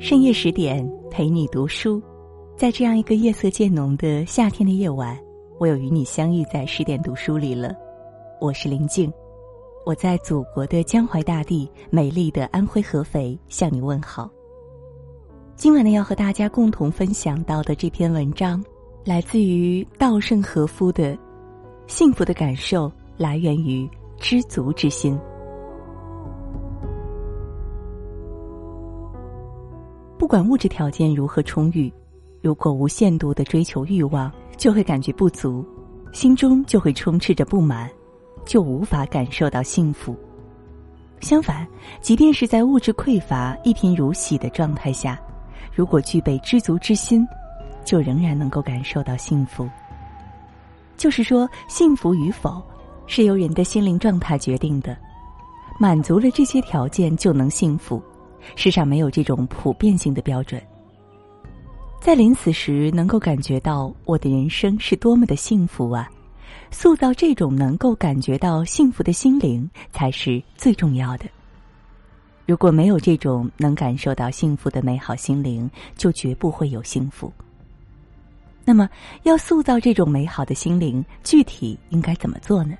深夜十点陪你读书，在这样一个夜色渐浓的夏天的夜晚，我又与你相遇在十点读书里了。我是林静，我在祖国的江淮大地、美丽的安徽合肥向你问好。今晚呢，要和大家共同分享到的这篇文章，来自于稻盛和夫的《幸福的感受来源于知足之心》。不管物质条件如何充裕，如果无限度的追求欲望，就会感觉不足，心中就会充斥着不满，就无法感受到幸福。相反，即便是在物质匮乏、一贫如洗的状态下，如果具备知足之心，就仍然能够感受到幸福。就是说，幸福与否，是由人的心灵状态决定的，满足了这些条件，就能幸福。世上没有这种普遍性的标准。在临死时能够感觉到我的人生是多么的幸福啊！塑造这种能够感觉到幸福的心灵才是最重要的。如果没有这种能感受到幸福的美好心灵，就绝不会有幸福。那么，要塑造这种美好的心灵，具体应该怎么做呢？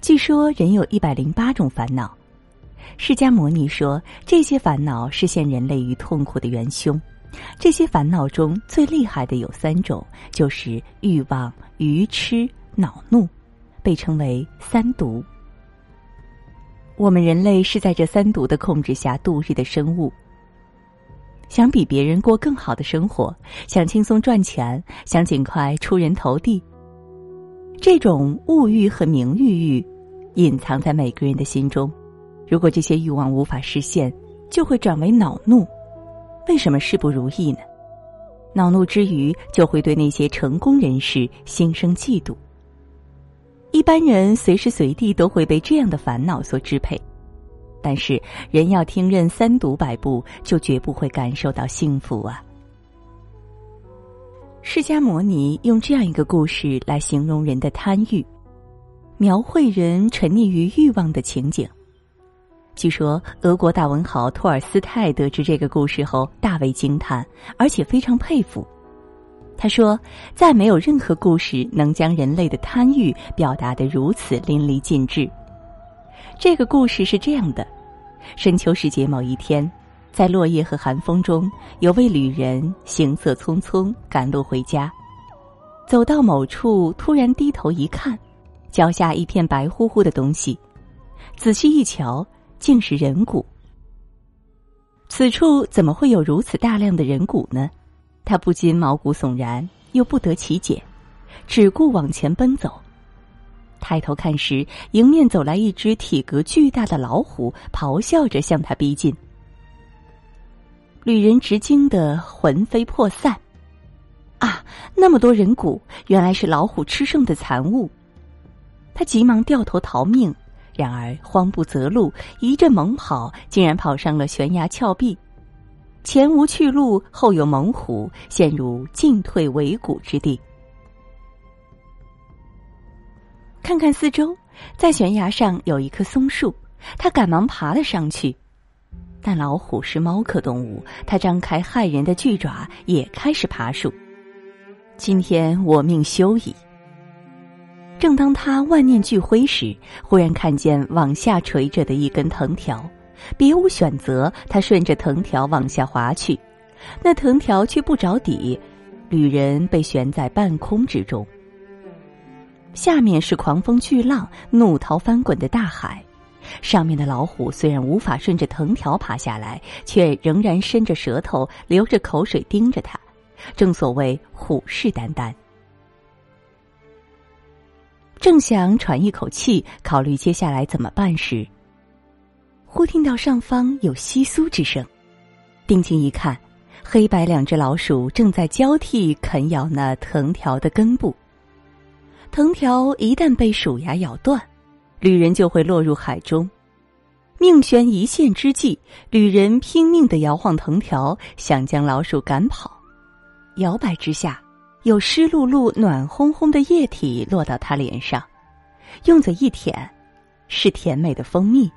据说人有一百零八种烦恼。释迦牟尼说：“这些烦恼是陷人类于痛苦的元凶。这些烦恼中最厉害的有三种，就是欲望、愚痴、恼怒，被称为三毒。我们人类是在这三毒的控制下度日的生物。想比别人过更好的生活，想轻松赚钱，想尽快出人头地。这种物欲和名誉欲，隐藏在每个人的心中。”如果这些欲望无法实现，就会转为恼怒。为什么事不如意呢？恼怒之余，就会对那些成功人士心生嫉妒。一般人随时随地都会被这样的烦恼所支配，但是人要听任三毒摆布，就绝不会感受到幸福啊！释迦牟尼用这样一个故事来形容人的贪欲，描绘人沉溺于欲望的情景。据说，俄国大文豪托尔斯泰得知这个故事后大为惊叹，而且非常佩服。他说：“再没有任何故事能将人类的贪欲表达得如此淋漓尽致。”这个故事是这样的：深秋时节某一天，在落叶和寒风中，有位旅人行色匆匆赶路回家，走到某处，突然低头一看，脚下一片白乎乎的东西，仔细一瞧。竟是人骨。此处怎么会有如此大量的人骨呢？他不禁毛骨悚然，又不得其解，只顾往前奔走。抬头看时，迎面走来一只体格巨大的老虎，咆哮着向他逼近。旅人直惊得魂飞魄散。啊，那么多人骨，原来是老虎吃剩的残物。他急忙掉头逃命。然而慌不择路，一阵猛跑，竟然跑上了悬崖峭壁，前无去路，后有猛虎，陷入进退维谷之地。看看四周，在悬崖上有一棵松树，他赶忙爬了上去。但老虎是猫科动物，它张开骇人的巨爪，也开始爬树。今天我命休矣。正当他万念俱灰时，忽然看见往下垂着的一根藤条，别无选择，他顺着藤条往下滑去，那藤条却不着底，旅人被悬在半空之中。下面是狂风巨浪、怒涛翻滚的大海，上面的老虎虽然无法顺着藤条爬下来，却仍然伸着舌头、流着口水盯着他，正所谓虎视眈眈。正想喘一口气，考虑接下来怎么办时，忽听到上方有窸窣之声，定睛一看，黑白两只老鼠正在交替啃咬那藤条的根部。藤条一旦被鼠牙咬断，旅人就会落入海中。命悬一线之际，旅人拼命的摇晃藤条，想将老鼠赶跑。摇摆之下。有湿漉漉、暖烘烘的液体落到他脸上，用嘴一舔，是甜美的蜂蜜。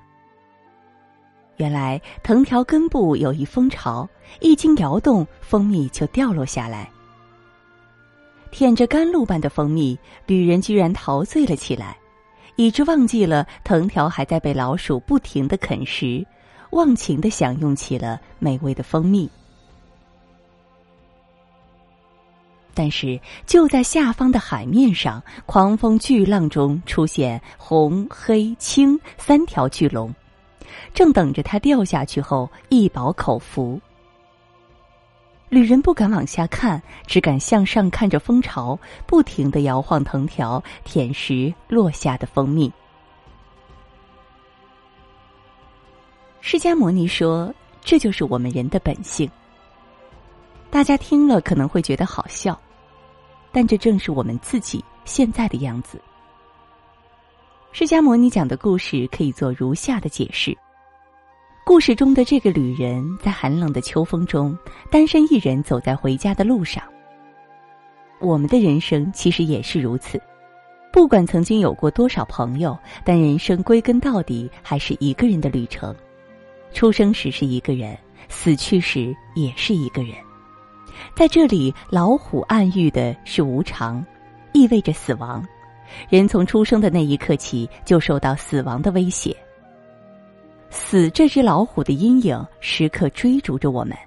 原来藤条根部有一蜂巢，一经摇动，蜂蜜就掉落下来。舔着甘露般的蜂蜜，旅人居然陶醉了起来，以致忘记了藤条还在被老鼠不停的啃食，忘情的享用起了美味的蜂蜜。但是，就在下方的海面上，狂风巨浪中出现红、黑、青三条巨龙。正等着它掉下去后一饱口福。旅人不敢往下看，只敢向上看着蜂巢，不停的摇晃藤条，舔食落下的蜂蜜。释迦牟尼说：“这就是我们人的本性。”大家听了可能会觉得好笑，但这正是我们自己现在的样子。释迦牟尼讲的故事可以做如下的解释：故事中的这个旅人在寒冷的秋风中，单身一人走在回家的路上。我们的人生其实也是如此，不管曾经有过多少朋友，但人生归根到底还是一个人的旅程。出生时是一个人，死去时也是一个人。在这里，老虎暗喻的是无常，意味着死亡。人从出生的那一刻起，就受到死亡的威胁。死这只老虎的阴影时刻追逐着我们，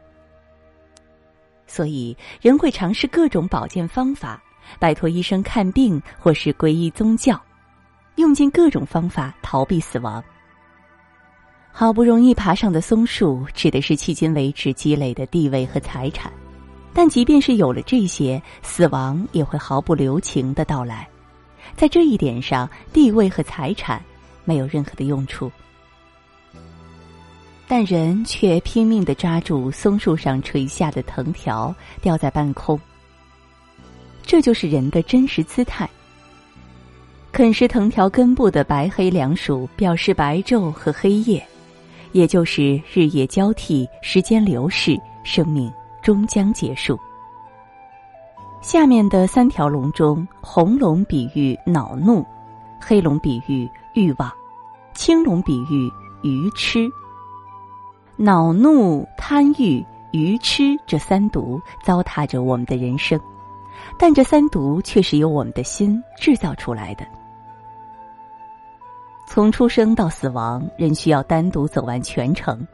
所以人会尝试各种保健方法，摆脱医生看病，或是皈依宗教，用尽各种方法逃避死亡。好不容易爬上的松树，指的是迄今为止积累的地位和财产，但即便是有了这些，死亡也会毫不留情的到来。在这一点上，地位和财产没有任何的用处，但人却拼命的抓住松树上垂下的藤条，吊在半空。这就是人的真实姿态。啃食藤条根部的白黑两鼠，表示白昼和黑夜，也就是日夜交替，时间流逝，生命终将结束。下面的三条龙中，红龙比喻恼怒，黑龙比喻欲望，青龙比喻愚痴。恼怒、贪欲、愚痴这三毒糟蹋着我们的人生，但这三毒却是由我们的心制造出来的。从出生到死亡，人需要单独走完全程。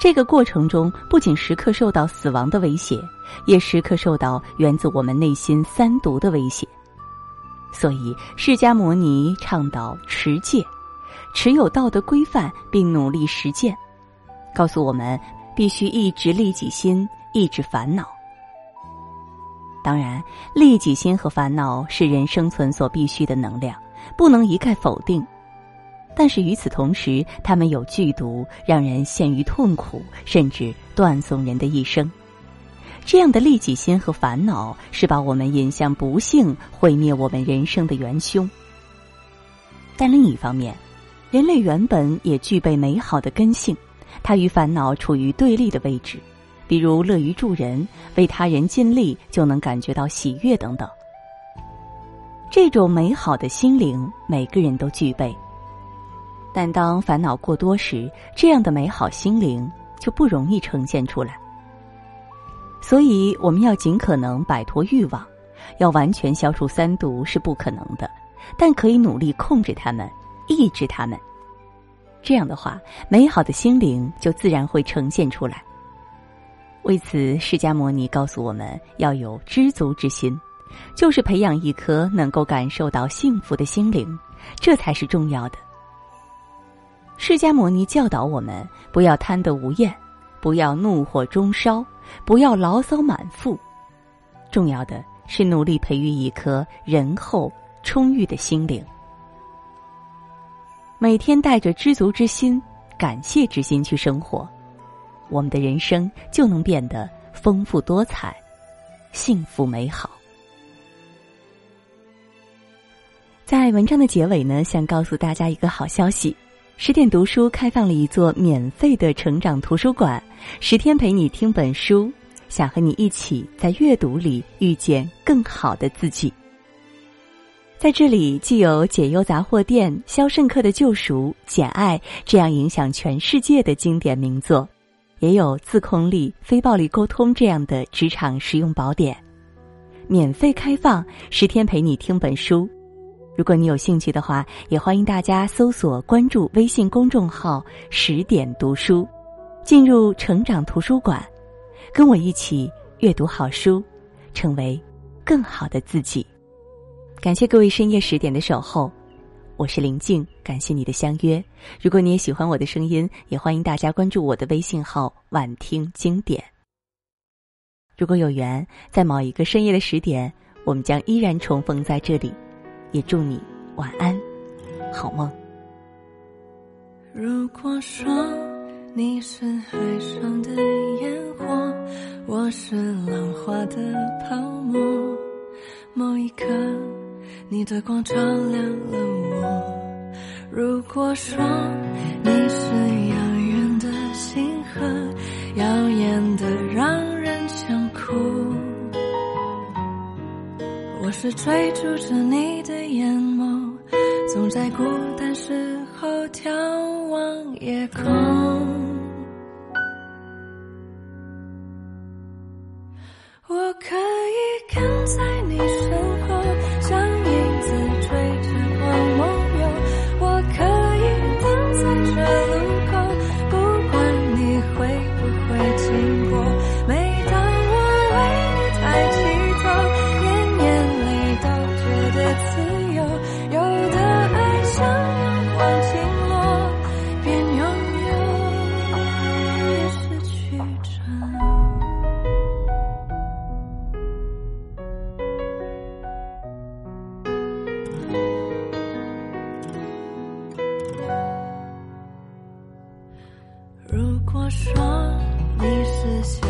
这个过程中，不仅时刻受到死亡的威胁，也时刻受到源自我们内心三毒的威胁。所以，释迦牟尼倡导持戒，持有道德规范，并努力实践，告诉我们必须抑制利己心，抑制烦恼。当然，利己心和烦恼是人生存所必须的能量，不能一概否定。但是与此同时，他们有剧毒，让人陷于痛苦，甚至断送人的一生。这样的利己心和烦恼，是把我们引向不幸、毁灭我们人生的元凶。但另一方面，人类原本也具备美好的根性，它与烦恼处于对立的位置，比如乐于助人、为他人尽力就能感觉到喜悦等等。这种美好的心灵，每个人都具备。但当烦恼过多时，这样的美好心灵就不容易呈现出来。所以，我们要尽可能摆脱欲望，要完全消除三毒是不可能的，但可以努力控制他们，抑制他们。这样的话，美好的心灵就自然会呈现出来。为此，释迦牟尼告诉我们要有知足之心，就是培养一颗能够感受到幸福的心灵，这才是重要的。释迦牟尼教导我们：不要贪得无厌，不要怒火中烧，不要牢骚满腹。重要的是努力培育一颗仁厚充裕的心灵，每天带着知足之心、感谢之心去生活，我们的人生就能变得丰富多彩、幸福美好。在文章的结尾呢，想告诉大家一个好消息。十点读书开放了一座免费的成长图书馆，十天陪你听本书，想和你一起在阅读里遇见更好的自己。在这里，既有解忧杂货店、肖申克的救赎、简爱这样影响全世界的经典名作，也有自控力、非暴力沟通这样的职场实用宝典。免费开放，十天陪你听本书。如果你有兴趣的话，也欢迎大家搜索关注微信公众号“十点读书”，进入成长图书馆，跟我一起阅读好书，成为更好的自己。感谢各位深夜十点的守候，我是林静，感谢你的相约。如果你也喜欢我的声音，也欢迎大家关注我的微信号“晚听经典”。如果有缘，在某一个深夜的十点，我们将依然重逢在这里。也祝你晚安，好梦。如果说你是海上的烟火，我是浪花的泡沫，某一刻。你的光照亮了我。如果说你是遥远的星河，耀眼的让是追逐着你的眼眸，总在孤单时候眺望夜空。我可以跟在你身后。说你是谁？